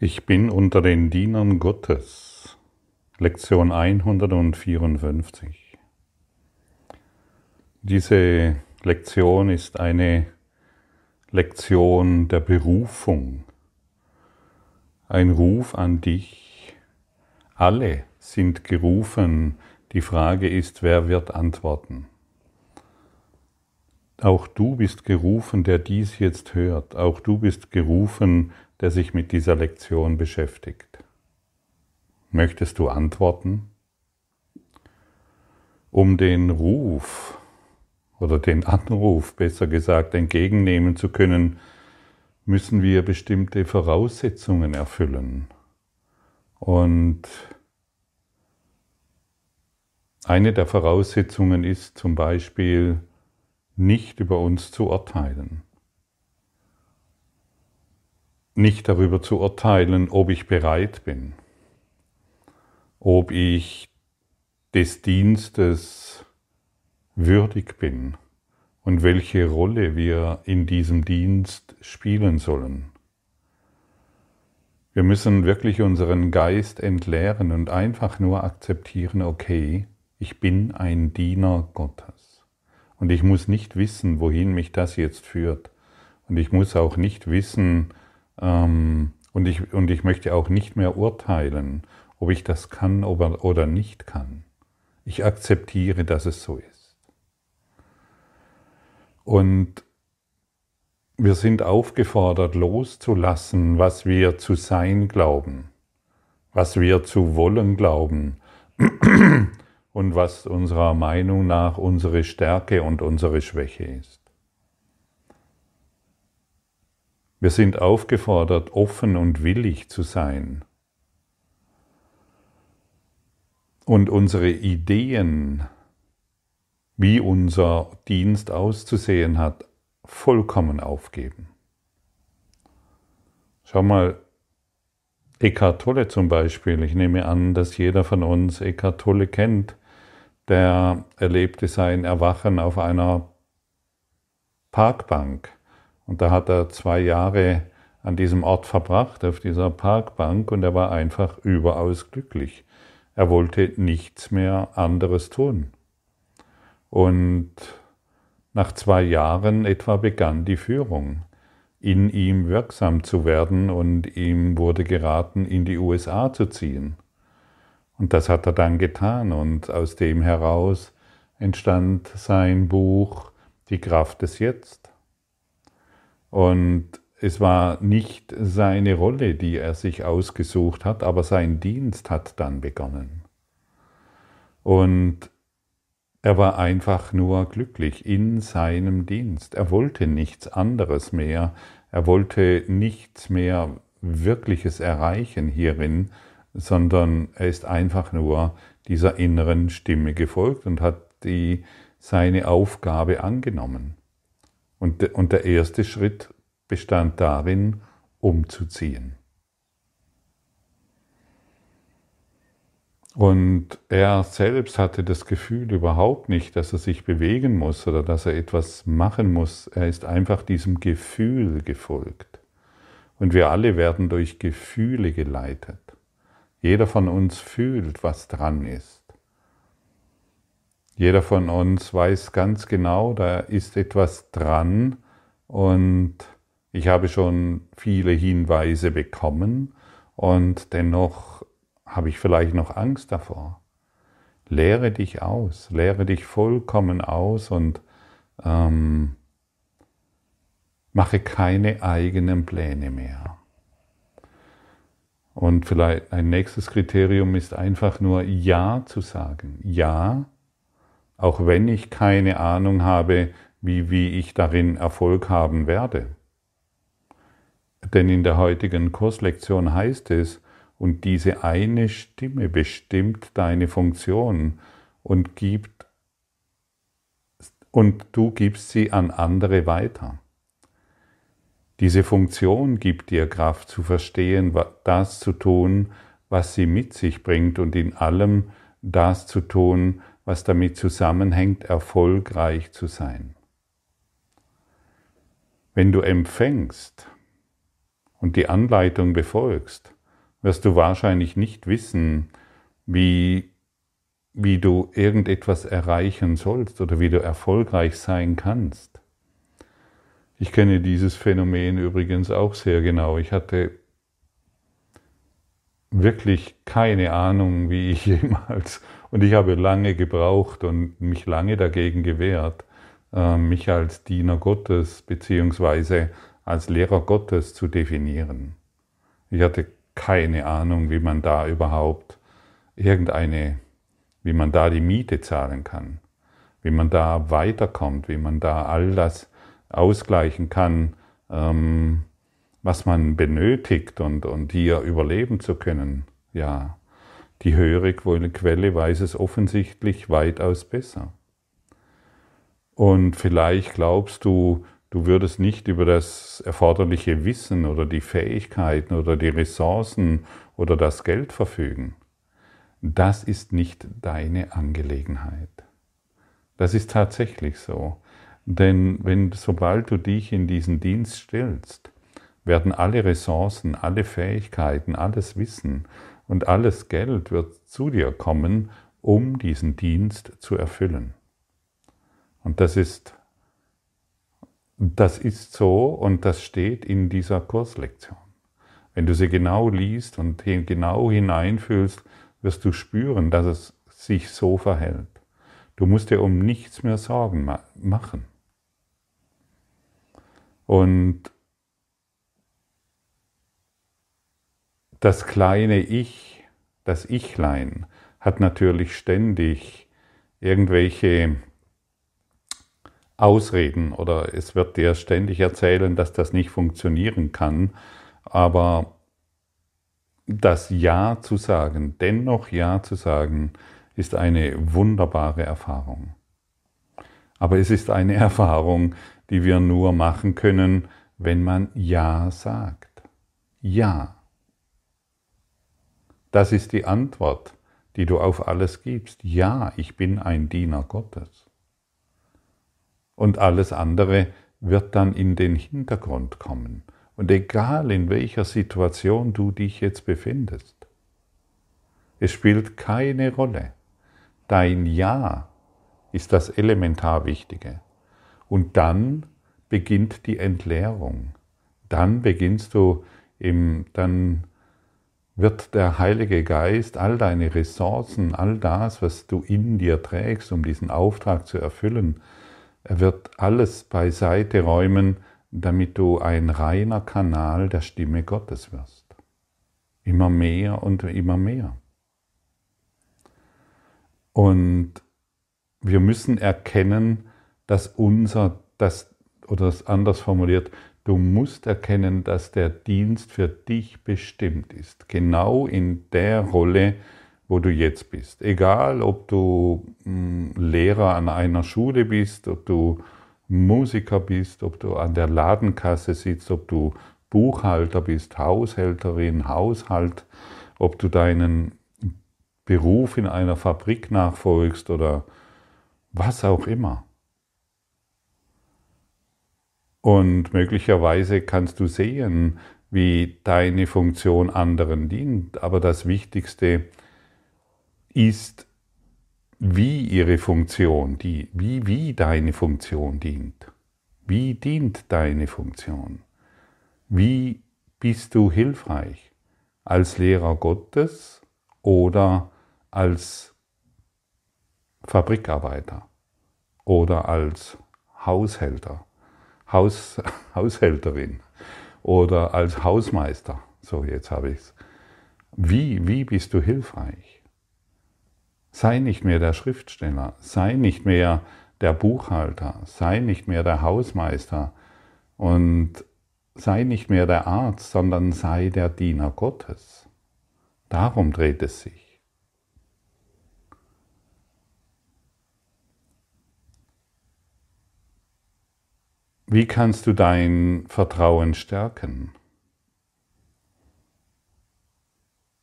Ich bin unter den Dienern Gottes. Lektion 154. Diese Lektion ist eine Lektion der Berufung. Ein Ruf an dich. Alle sind gerufen. Die Frage ist, wer wird antworten? Auch du bist gerufen, der dies jetzt hört. Auch du bist gerufen, der sich mit dieser Lektion beschäftigt. Möchtest du antworten? Um den Ruf oder den Anruf, besser gesagt, entgegennehmen zu können, müssen wir bestimmte Voraussetzungen erfüllen. Und eine der Voraussetzungen ist zum Beispiel, nicht über uns zu urteilen nicht darüber zu urteilen, ob ich bereit bin, ob ich des Dienstes würdig bin und welche Rolle wir in diesem Dienst spielen sollen. Wir müssen wirklich unseren Geist entleeren und einfach nur akzeptieren, okay, ich bin ein Diener Gottes. Und ich muss nicht wissen, wohin mich das jetzt führt. Und ich muss auch nicht wissen, ähm, und, ich, und ich möchte auch nicht mehr urteilen, ob ich das kann oder nicht kann. Ich akzeptiere, dass es so ist. Und wir sind aufgefordert, loszulassen, was wir zu sein glauben, was wir zu wollen glauben und was unserer Meinung nach unsere Stärke und unsere Schwäche ist. Wir sind aufgefordert, offen und willig zu sein. Und unsere Ideen, wie unser Dienst auszusehen hat, vollkommen aufgeben. Schau mal, Eckhart Tolle zum Beispiel, ich nehme an, dass jeder von uns Eckhart Tolle kennt, der erlebte sein Erwachen auf einer Parkbank und da hat er zwei Jahre an diesem Ort verbracht, auf dieser Parkbank, und er war einfach überaus glücklich. Er wollte nichts mehr anderes tun. Und nach zwei Jahren etwa begann die Führung, in ihm wirksam zu werden und ihm wurde geraten, in die USA zu ziehen. Und das hat er dann getan und aus dem heraus entstand sein Buch Die Kraft des Jetzt. Und es war nicht seine Rolle, die er sich ausgesucht hat, aber sein Dienst hat dann begonnen. Und er war einfach nur glücklich in seinem Dienst. Er wollte nichts anderes mehr. Er wollte nichts mehr Wirkliches erreichen hierin, sondern er ist einfach nur dieser inneren Stimme gefolgt und hat die, seine Aufgabe angenommen. Und, und der erste Schritt bestand darin, umzuziehen. Und er selbst hatte das Gefühl überhaupt nicht, dass er sich bewegen muss oder dass er etwas machen muss. Er ist einfach diesem Gefühl gefolgt. Und wir alle werden durch Gefühle geleitet. Jeder von uns fühlt, was dran ist. Jeder von uns weiß ganz genau, da ist etwas dran und ich habe schon viele Hinweise bekommen und dennoch habe ich vielleicht noch Angst davor. Lehre dich aus, lehre dich vollkommen aus und ähm, mache keine eigenen Pläne mehr. Und vielleicht ein nächstes Kriterium ist einfach nur Ja zu sagen. Ja, auch wenn ich keine Ahnung habe, wie, wie ich darin Erfolg haben werde. Denn in der heutigen Kurslektion heißt es, und diese eine Stimme bestimmt deine Funktion und gibt und du gibst sie an andere weiter. Diese Funktion gibt dir Kraft zu verstehen, das zu tun, was sie mit sich bringt und in allem das zu tun, was damit zusammenhängt, erfolgreich zu sein. Wenn du empfängst und die Anleitung befolgst, wirst du wahrscheinlich nicht wissen, wie, wie du irgendetwas erreichen sollst oder wie du erfolgreich sein kannst. Ich kenne dieses Phänomen übrigens auch sehr genau. Ich hatte wirklich keine Ahnung, wie ich jemals, und ich habe lange gebraucht und mich lange dagegen gewehrt, äh, mich als Diener Gottes beziehungsweise als Lehrer Gottes zu definieren. Ich hatte keine Ahnung, wie man da überhaupt irgendeine, wie man da die Miete zahlen kann, wie man da weiterkommt, wie man da all das ausgleichen kann, ähm, was man benötigt und, und hier überleben zu können. Ja, die höhere Quelle weiß es offensichtlich weitaus besser. Und vielleicht glaubst du, du würdest nicht über das erforderliche Wissen oder die Fähigkeiten oder die Ressourcen oder das Geld verfügen. Das ist nicht deine Angelegenheit. Das ist tatsächlich so. Denn wenn, sobald du dich in diesen Dienst stellst, werden alle Ressourcen, alle Fähigkeiten, alles Wissen und alles Geld wird zu dir kommen, um diesen Dienst zu erfüllen. Und das ist, das ist so und das steht in dieser Kurslektion. Wenn du sie genau liest und genau hineinfühlst, wirst du spüren, dass es sich so verhält. Du musst dir um nichts mehr Sorgen machen. Und das kleine Ich, das Ichlein, hat natürlich ständig irgendwelche Ausreden oder es wird dir ständig erzählen, dass das nicht funktionieren kann, aber das Ja zu sagen, dennoch Ja zu sagen, ist eine wunderbare Erfahrung. Aber es ist eine Erfahrung, die wir nur machen können, wenn man Ja sagt. Ja. Das ist die Antwort, die du auf alles gibst. Ja, ich bin ein Diener Gottes. Und alles andere wird dann in den Hintergrund kommen. Und egal in welcher Situation du dich jetzt befindest, es spielt keine Rolle. Dein Ja ist das elementar Wichtige. Und dann beginnt die Entleerung. Dann beginnst du im, dann wird der Heilige Geist all deine Ressourcen, all das, was du in dir trägst, um diesen Auftrag zu erfüllen, er wird alles beiseite räumen, damit du ein reiner Kanal der Stimme Gottes wirst. Immer mehr und immer mehr. Und wir müssen erkennen, dass unser, das, oder anders formuliert, du musst erkennen, dass der Dienst für dich bestimmt ist. Genau in der Rolle, wo du jetzt bist. Egal, ob du hm, Lehrer an einer Schule bist, ob du Musiker bist, ob du an der Ladenkasse sitzt, ob du Buchhalter bist, Haushälterin, Haushalt, ob du deinen Beruf in einer Fabrik nachfolgst oder was auch immer. Und möglicherweise kannst du sehen, wie deine Funktion anderen dient. Aber das Wichtigste ist, wie ihre Funktion, die, wie, wie deine Funktion dient. Wie dient deine Funktion? Wie bist du hilfreich? Als Lehrer Gottes oder als Fabrikarbeiter oder als Haushälter? Haus, Haushälterin oder als Hausmeister. So, jetzt habe ich es. Wie, wie bist du hilfreich? Sei nicht mehr der Schriftsteller, sei nicht mehr der Buchhalter, sei nicht mehr der Hausmeister und sei nicht mehr der Arzt, sondern sei der Diener Gottes. Darum dreht es sich. Wie kannst du dein Vertrauen stärken?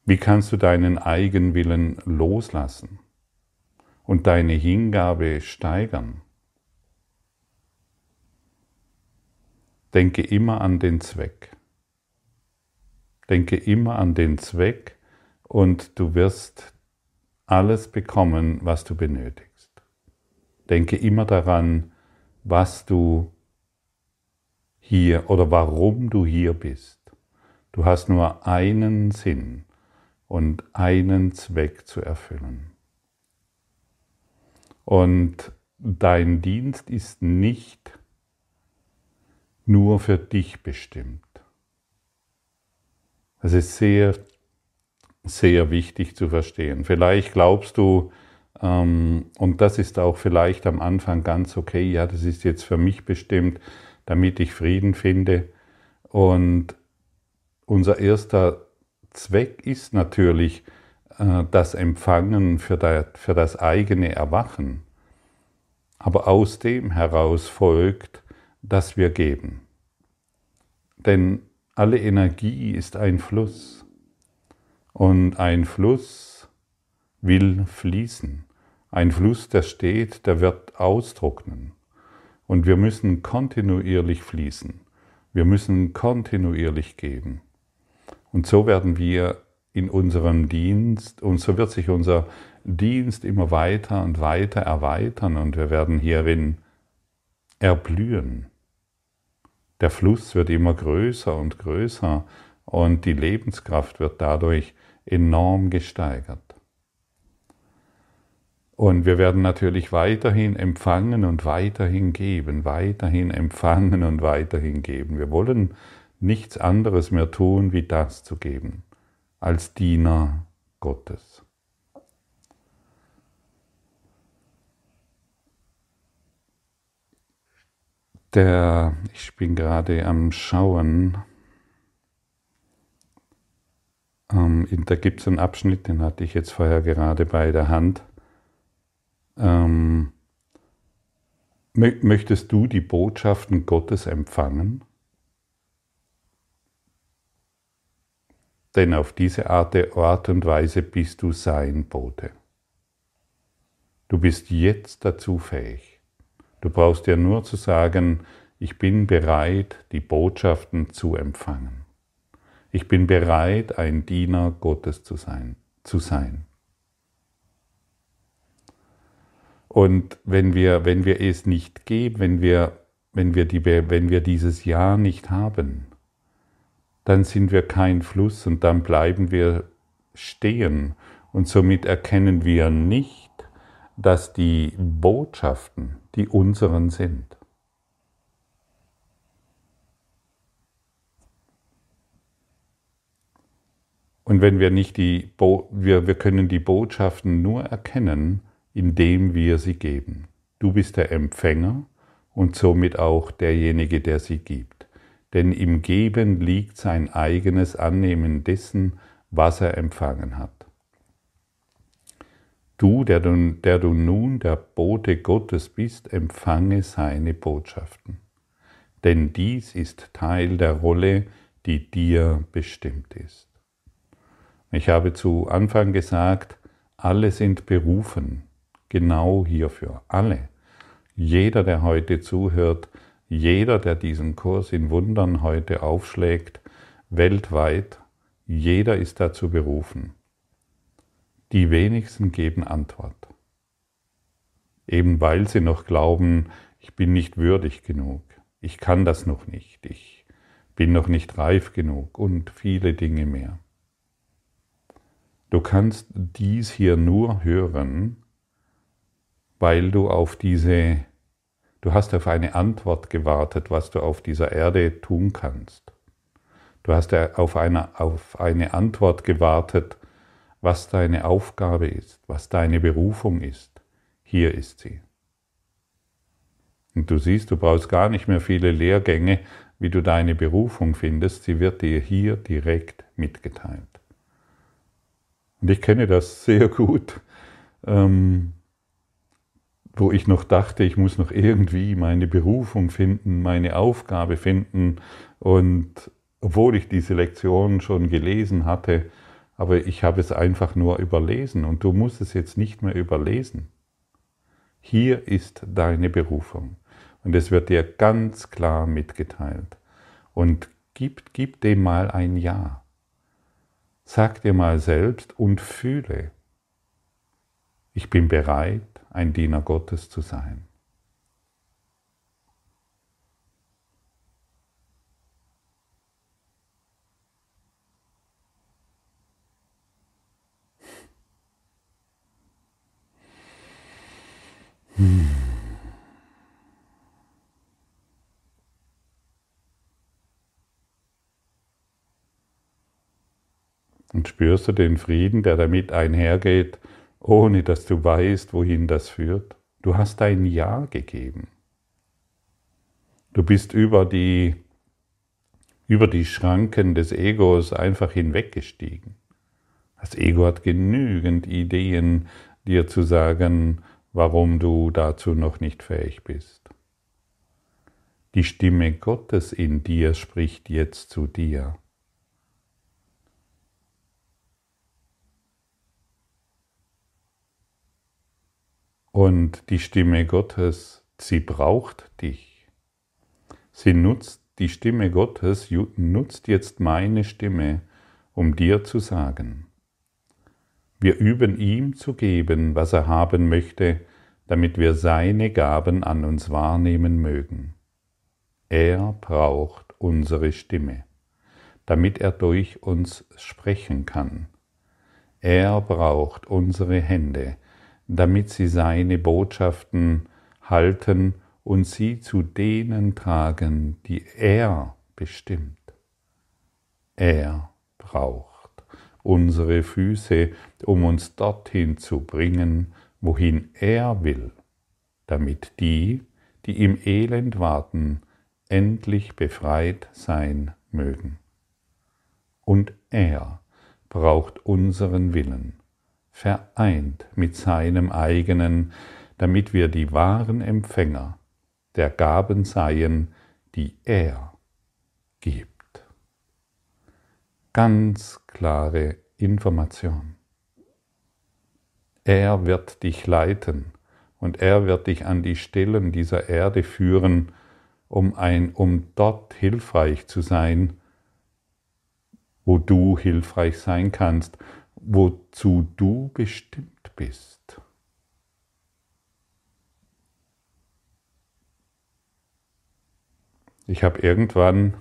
Wie kannst du deinen Eigenwillen loslassen und deine Hingabe steigern? Denke immer an den Zweck. Denke immer an den Zweck und du wirst alles bekommen, was du benötigst. Denke immer daran, was du hier oder warum du hier bist. Du hast nur einen Sinn und einen Zweck zu erfüllen. Und dein Dienst ist nicht nur für dich bestimmt. Es ist sehr, sehr wichtig zu verstehen. Vielleicht glaubst du, ähm, und das ist auch vielleicht am Anfang ganz okay, ja, das ist jetzt für mich bestimmt, damit ich Frieden finde. Und unser erster Zweck ist natürlich äh, das Empfangen für das eigene Erwachen. Aber aus dem heraus folgt, dass wir geben. Denn alle Energie ist ein Fluss und ein Fluss will fließen. Ein Fluss, der steht, der wird austrocknen. Und wir müssen kontinuierlich fließen. Wir müssen kontinuierlich geben. Und so werden wir in unserem Dienst, und so wird sich unser Dienst immer weiter und weiter erweitern und wir werden hierin erblühen. Der Fluss wird immer größer und größer und die Lebenskraft wird dadurch enorm gesteigert. Und wir werden natürlich weiterhin empfangen und weiterhin geben, weiterhin empfangen und weiterhin geben. Wir wollen nichts anderes mehr tun, wie das zu geben, als Diener Gottes. Der, ich bin gerade am Schauen, ähm, da gibt es einen Abschnitt, den hatte ich jetzt vorher gerade bei der Hand. Ähm, möchtest du die Botschaften Gottes empfangen? Denn auf diese Art, und Weise bist du sein Bote. Du bist jetzt dazu fähig. Du brauchst dir nur zu sagen, ich bin bereit, die Botschaften zu empfangen. Ich bin bereit, ein Diener Gottes zu sein. Zu sein. Und wenn wir, wenn wir es nicht geben, wenn wir, wenn, wir die, wenn wir dieses Ja nicht haben, dann sind wir kein Fluss und dann bleiben wir stehen und somit erkennen wir nicht, dass die Botschaften die unseren sind. Und wenn wir nicht die, Bo wir, wir können die Botschaften nur erkennen, indem wir sie geben. Du bist der Empfänger und somit auch derjenige, der sie gibt. Denn im Geben liegt sein eigenes Annehmen dessen, was er empfangen hat. Du, der du, der du nun der Bote Gottes bist, empfange seine Botschaften. Denn dies ist Teil der Rolle, die dir bestimmt ist. Ich habe zu Anfang gesagt, alle sind berufen, genau hierfür, alle. Jeder, der heute zuhört, jeder, der diesen Kurs in Wundern heute aufschlägt, weltweit, jeder ist dazu berufen. Die wenigsten geben Antwort. Eben weil sie noch glauben, ich bin nicht würdig genug, ich kann das noch nicht, ich bin noch nicht reif genug und viele Dinge mehr. Du kannst dies hier nur hören, weil du auf diese, du hast auf eine Antwort gewartet, was du auf dieser Erde tun kannst. Du hast auf eine, auf eine Antwort gewartet, was deine Aufgabe ist, was deine Berufung ist. Hier ist sie. Und du siehst, du brauchst gar nicht mehr viele Lehrgänge, wie du deine Berufung findest, sie wird dir hier direkt mitgeteilt. Und ich kenne das sehr gut, ähm, wo ich noch dachte, ich muss noch irgendwie meine Berufung finden, meine Aufgabe finden. Und obwohl ich diese Lektion schon gelesen hatte, aber ich habe es einfach nur überlesen und du musst es jetzt nicht mehr überlesen. Hier ist deine Berufung und es wird dir ganz klar mitgeteilt. Und gib, gib dem mal ein Ja. Sag dir mal selbst und fühle, ich bin bereit, ein Diener Gottes zu sein. Hm. Und spürst du den Frieden, der damit einhergeht, ohne dass du weißt, wohin das führt? Du hast ein Ja gegeben. Du bist über die, über die Schranken des Egos einfach hinweggestiegen. Das Ego hat genügend Ideen, dir zu sagen, warum du dazu noch nicht fähig bist. Die Stimme Gottes in dir spricht jetzt zu dir. Und die Stimme Gottes, sie braucht dich. Sie nutzt, die Stimme Gottes nutzt jetzt meine Stimme, um dir zu sagen, wir üben ihm zu geben, was er haben möchte, damit wir seine Gaben an uns wahrnehmen mögen. Er braucht unsere Stimme, damit er durch uns sprechen kann. Er braucht unsere Hände, damit sie seine Botschaften halten und sie zu denen tragen, die er bestimmt. Er braucht unsere Füße, um uns dorthin zu bringen, wohin er will, damit die, die im Elend warten, endlich befreit sein mögen. Und er braucht unseren Willen, vereint mit seinem eigenen, damit wir die wahren Empfänger der Gaben seien, die er gibt ganz klare Information. Er wird dich leiten und er wird dich an die Stellen dieser Erde führen, um, ein, um dort hilfreich zu sein, wo du hilfreich sein kannst, wozu du bestimmt bist. Ich habe irgendwann,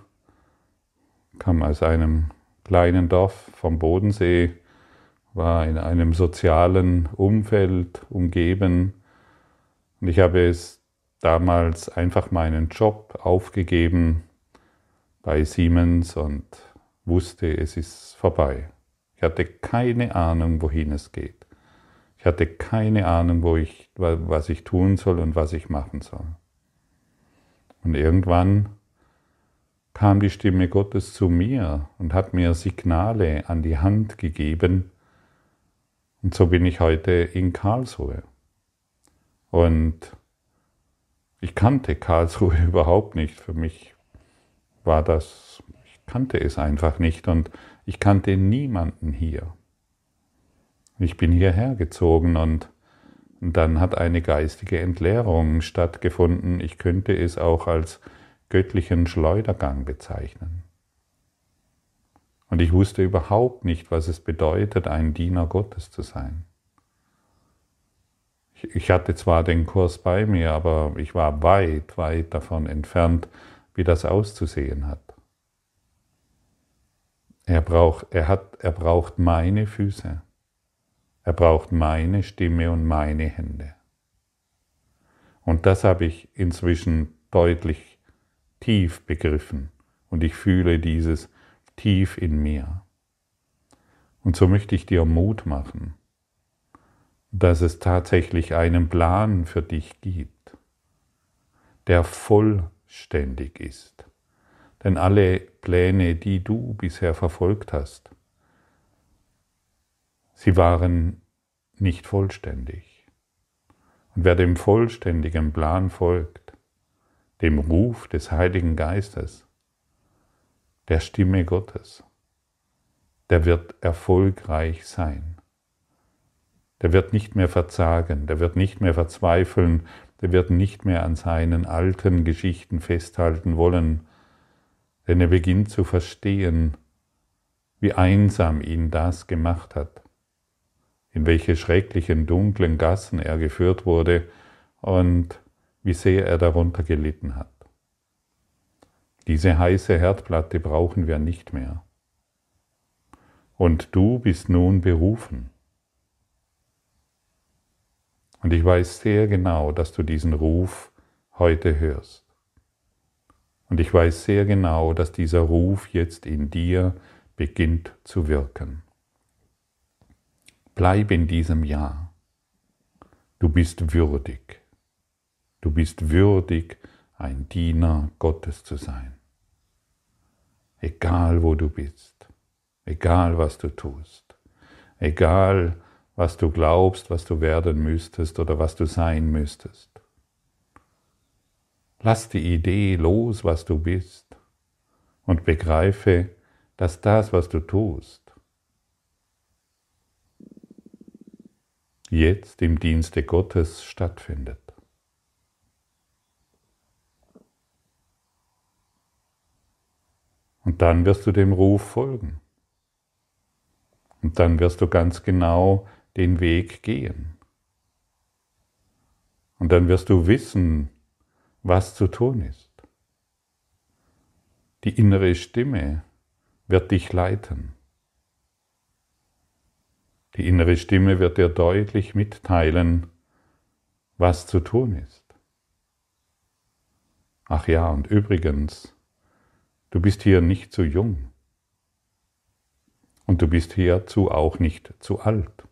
kam aus einem kleinen Dorf vom Bodensee, war in einem sozialen Umfeld umgeben und ich habe es damals einfach meinen Job aufgegeben bei Siemens und wusste, es ist vorbei. Hatte keine Ahnung, wohin es geht. Ich hatte keine Ahnung, wo ich, was ich tun soll und was ich machen soll. Und irgendwann kam die Stimme Gottes zu mir und hat mir Signale an die Hand gegeben. Und so bin ich heute in Karlsruhe. Und ich kannte Karlsruhe überhaupt nicht. Für mich war das, ich kannte es einfach nicht und ich kannte niemanden hier. Ich bin hierher gezogen und, dann hat eine geistige Entleerung stattgefunden. Ich könnte es auch als göttlichen Schleudergang bezeichnen. Und ich wusste überhaupt nicht, was es bedeutet, ein Diener Gottes zu sein. Ich hatte zwar den Kurs bei mir, aber ich war weit, weit davon entfernt, wie das auszusehen hat. Er braucht, er hat, er braucht meine Füße. Er braucht meine Stimme und meine Hände. Und das habe ich inzwischen deutlich tief begriffen und ich fühle dieses tief in mir. Und so möchte ich dir Mut machen, dass es tatsächlich einen Plan für dich gibt, der vollständig ist. Denn alle Pläne, die du bisher verfolgt hast, sie waren nicht vollständig. Und wer dem vollständigen Plan folgt, dem Ruf des Heiligen Geistes, der Stimme Gottes, der wird erfolgreich sein. Der wird nicht mehr verzagen, der wird nicht mehr verzweifeln, der wird nicht mehr an seinen alten Geschichten festhalten wollen, denn er beginnt zu verstehen, wie einsam ihn das gemacht hat, in welche schrecklichen dunklen Gassen er geführt wurde und wie sehr er darunter gelitten hat. Diese heiße Herdplatte brauchen wir nicht mehr. Und du bist nun berufen. Und ich weiß sehr genau, dass du diesen Ruf heute hörst. Und ich weiß sehr genau, dass dieser Ruf jetzt in dir beginnt zu wirken. Bleib in diesem Ja. Du bist würdig. Du bist würdig, ein Diener Gottes zu sein. Egal wo du bist, egal was du tust, egal was du glaubst, was du werden müsstest oder was du sein müsstest. Lass die Idee los, was du bist und begreife, dass das, was du tust, jetzt im Dienste Gottes stattfindet. Und dann wirst du dem Ruf folgen. Und dann wirst du ganz genau den Weg gehen. Und dann wirst du wissen, was zu tun ist. Die innere Stimme wird dich leiten. Die innere Stimme wird dir deutlich mitteilen, was zu tun ist. Ach ja, und übrigens, du bist hier nicht zu jung. Und du bist hierzu auch nicht zu alt.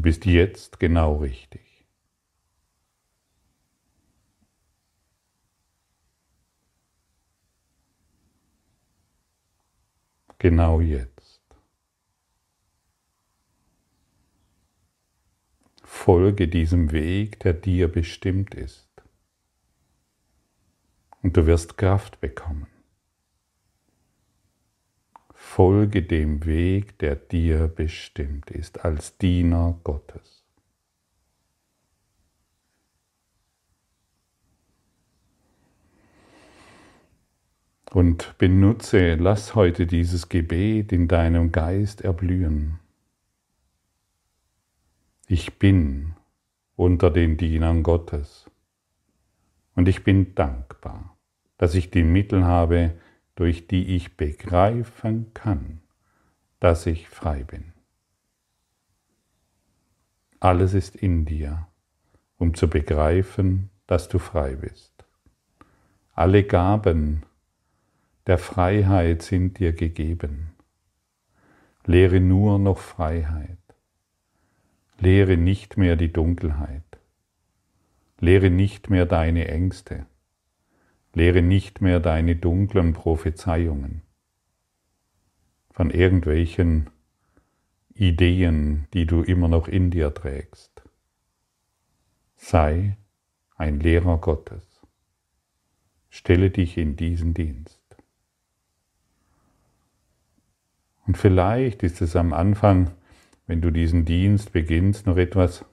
Du bist jetzt genau richtig. Genau jetzt. Folge diesem Weg, der dir bestimmt ist. Und du wirst Kraft bekommen. Folge dem Weg, der dir bestimmt ist, als Diener Gottes. Und benutze, lass heute dieses Gebet in deinem Geist erblühen. Ich bin unter den Dienern Gottes und ich bin dankbar, dass ich die Mittel habe, durch die ich begreifen kann, dass ich frei bin. Alles ist in dir, um zu begreifen, dass du frei bist. Alle Gaben der Freiheit sind dir gegeben. Lehre nur noch Freiheit. Lehre nicht mehr die Dunkelheit. Lehre nicht mehr deine Ängste. Lehre nicht mehr deine dunklen Prophezeiungen von irgendwelchen Ideen, die du immer noch in dir trägst. Sei ein Lehrer Gottes. Stelle dich in diesen Dienst. Und vielleicht ist es am Anfang, wenn du diesen Dienst beginnst, noch etwas,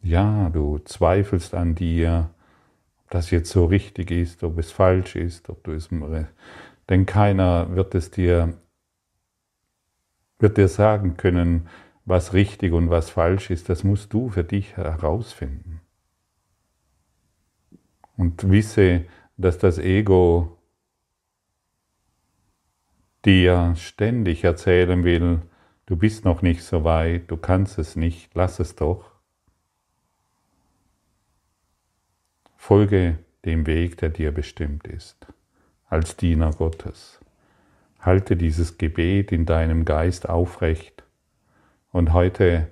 ja, du zweifelst an dir, das jetzt so richtig ist, ob es falsch ist, ob du es, denn keiner wird es dir, wird dir sagen können, was richtig und was falsch ist, das musst du für dich herausfinden. Und wisse, dass das Ego dir ständig erzählen will, du bist noch nicht so weit, du kannst es nicht, lass es doch. Folge dem Weg, der dir bestimmt ist, als Diener Gottes. Halte dieses Gebet in deinem Geist aufrecht. Und heute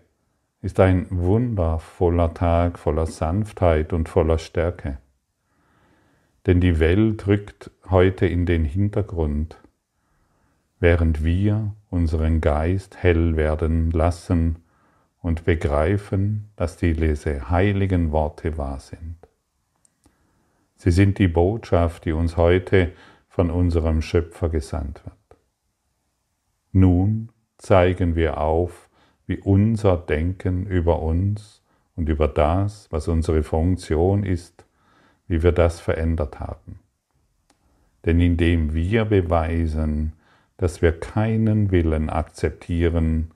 ist ein wundervoller Tag voller Sanftheit und voller Stärke. Denn die Welt rückt heute in den Hintergrund, während wir unseren Geist hell werden lassen und begreifen, dass diese heiligen Worte wahr sind. Sie sind die Botschaft, die uns heute von unserem Schöpfer gesandt wird. Nun zeigen wir auf, wie unser Denken über uns und über das, was unsere Funktion ist, wie wir das verändert haben. Denn indem wir beweisen, dass wir keinen Willen akzeptieren,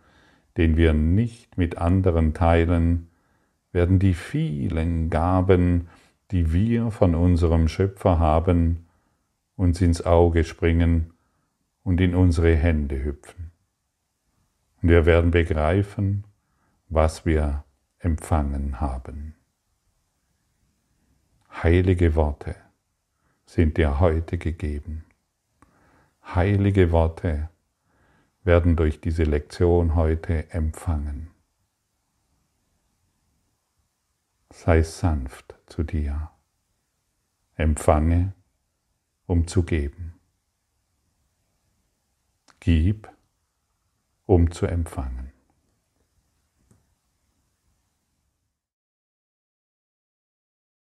den wir nicht mit anderen teilen, werden die vielen Gaben, die wir von unserem Schöpfer haben, uns ins Auge springen und in unsere Hände hüpfen. Und wir werden begreifen, was wir empfangen haben. Heilige Worte sind dir heute gegeben. Heilige Worte werden durch diese Lektion heute empfangen. Sei sanft zu dir. Empfange, um zu geben. Gib, um zu empfangen.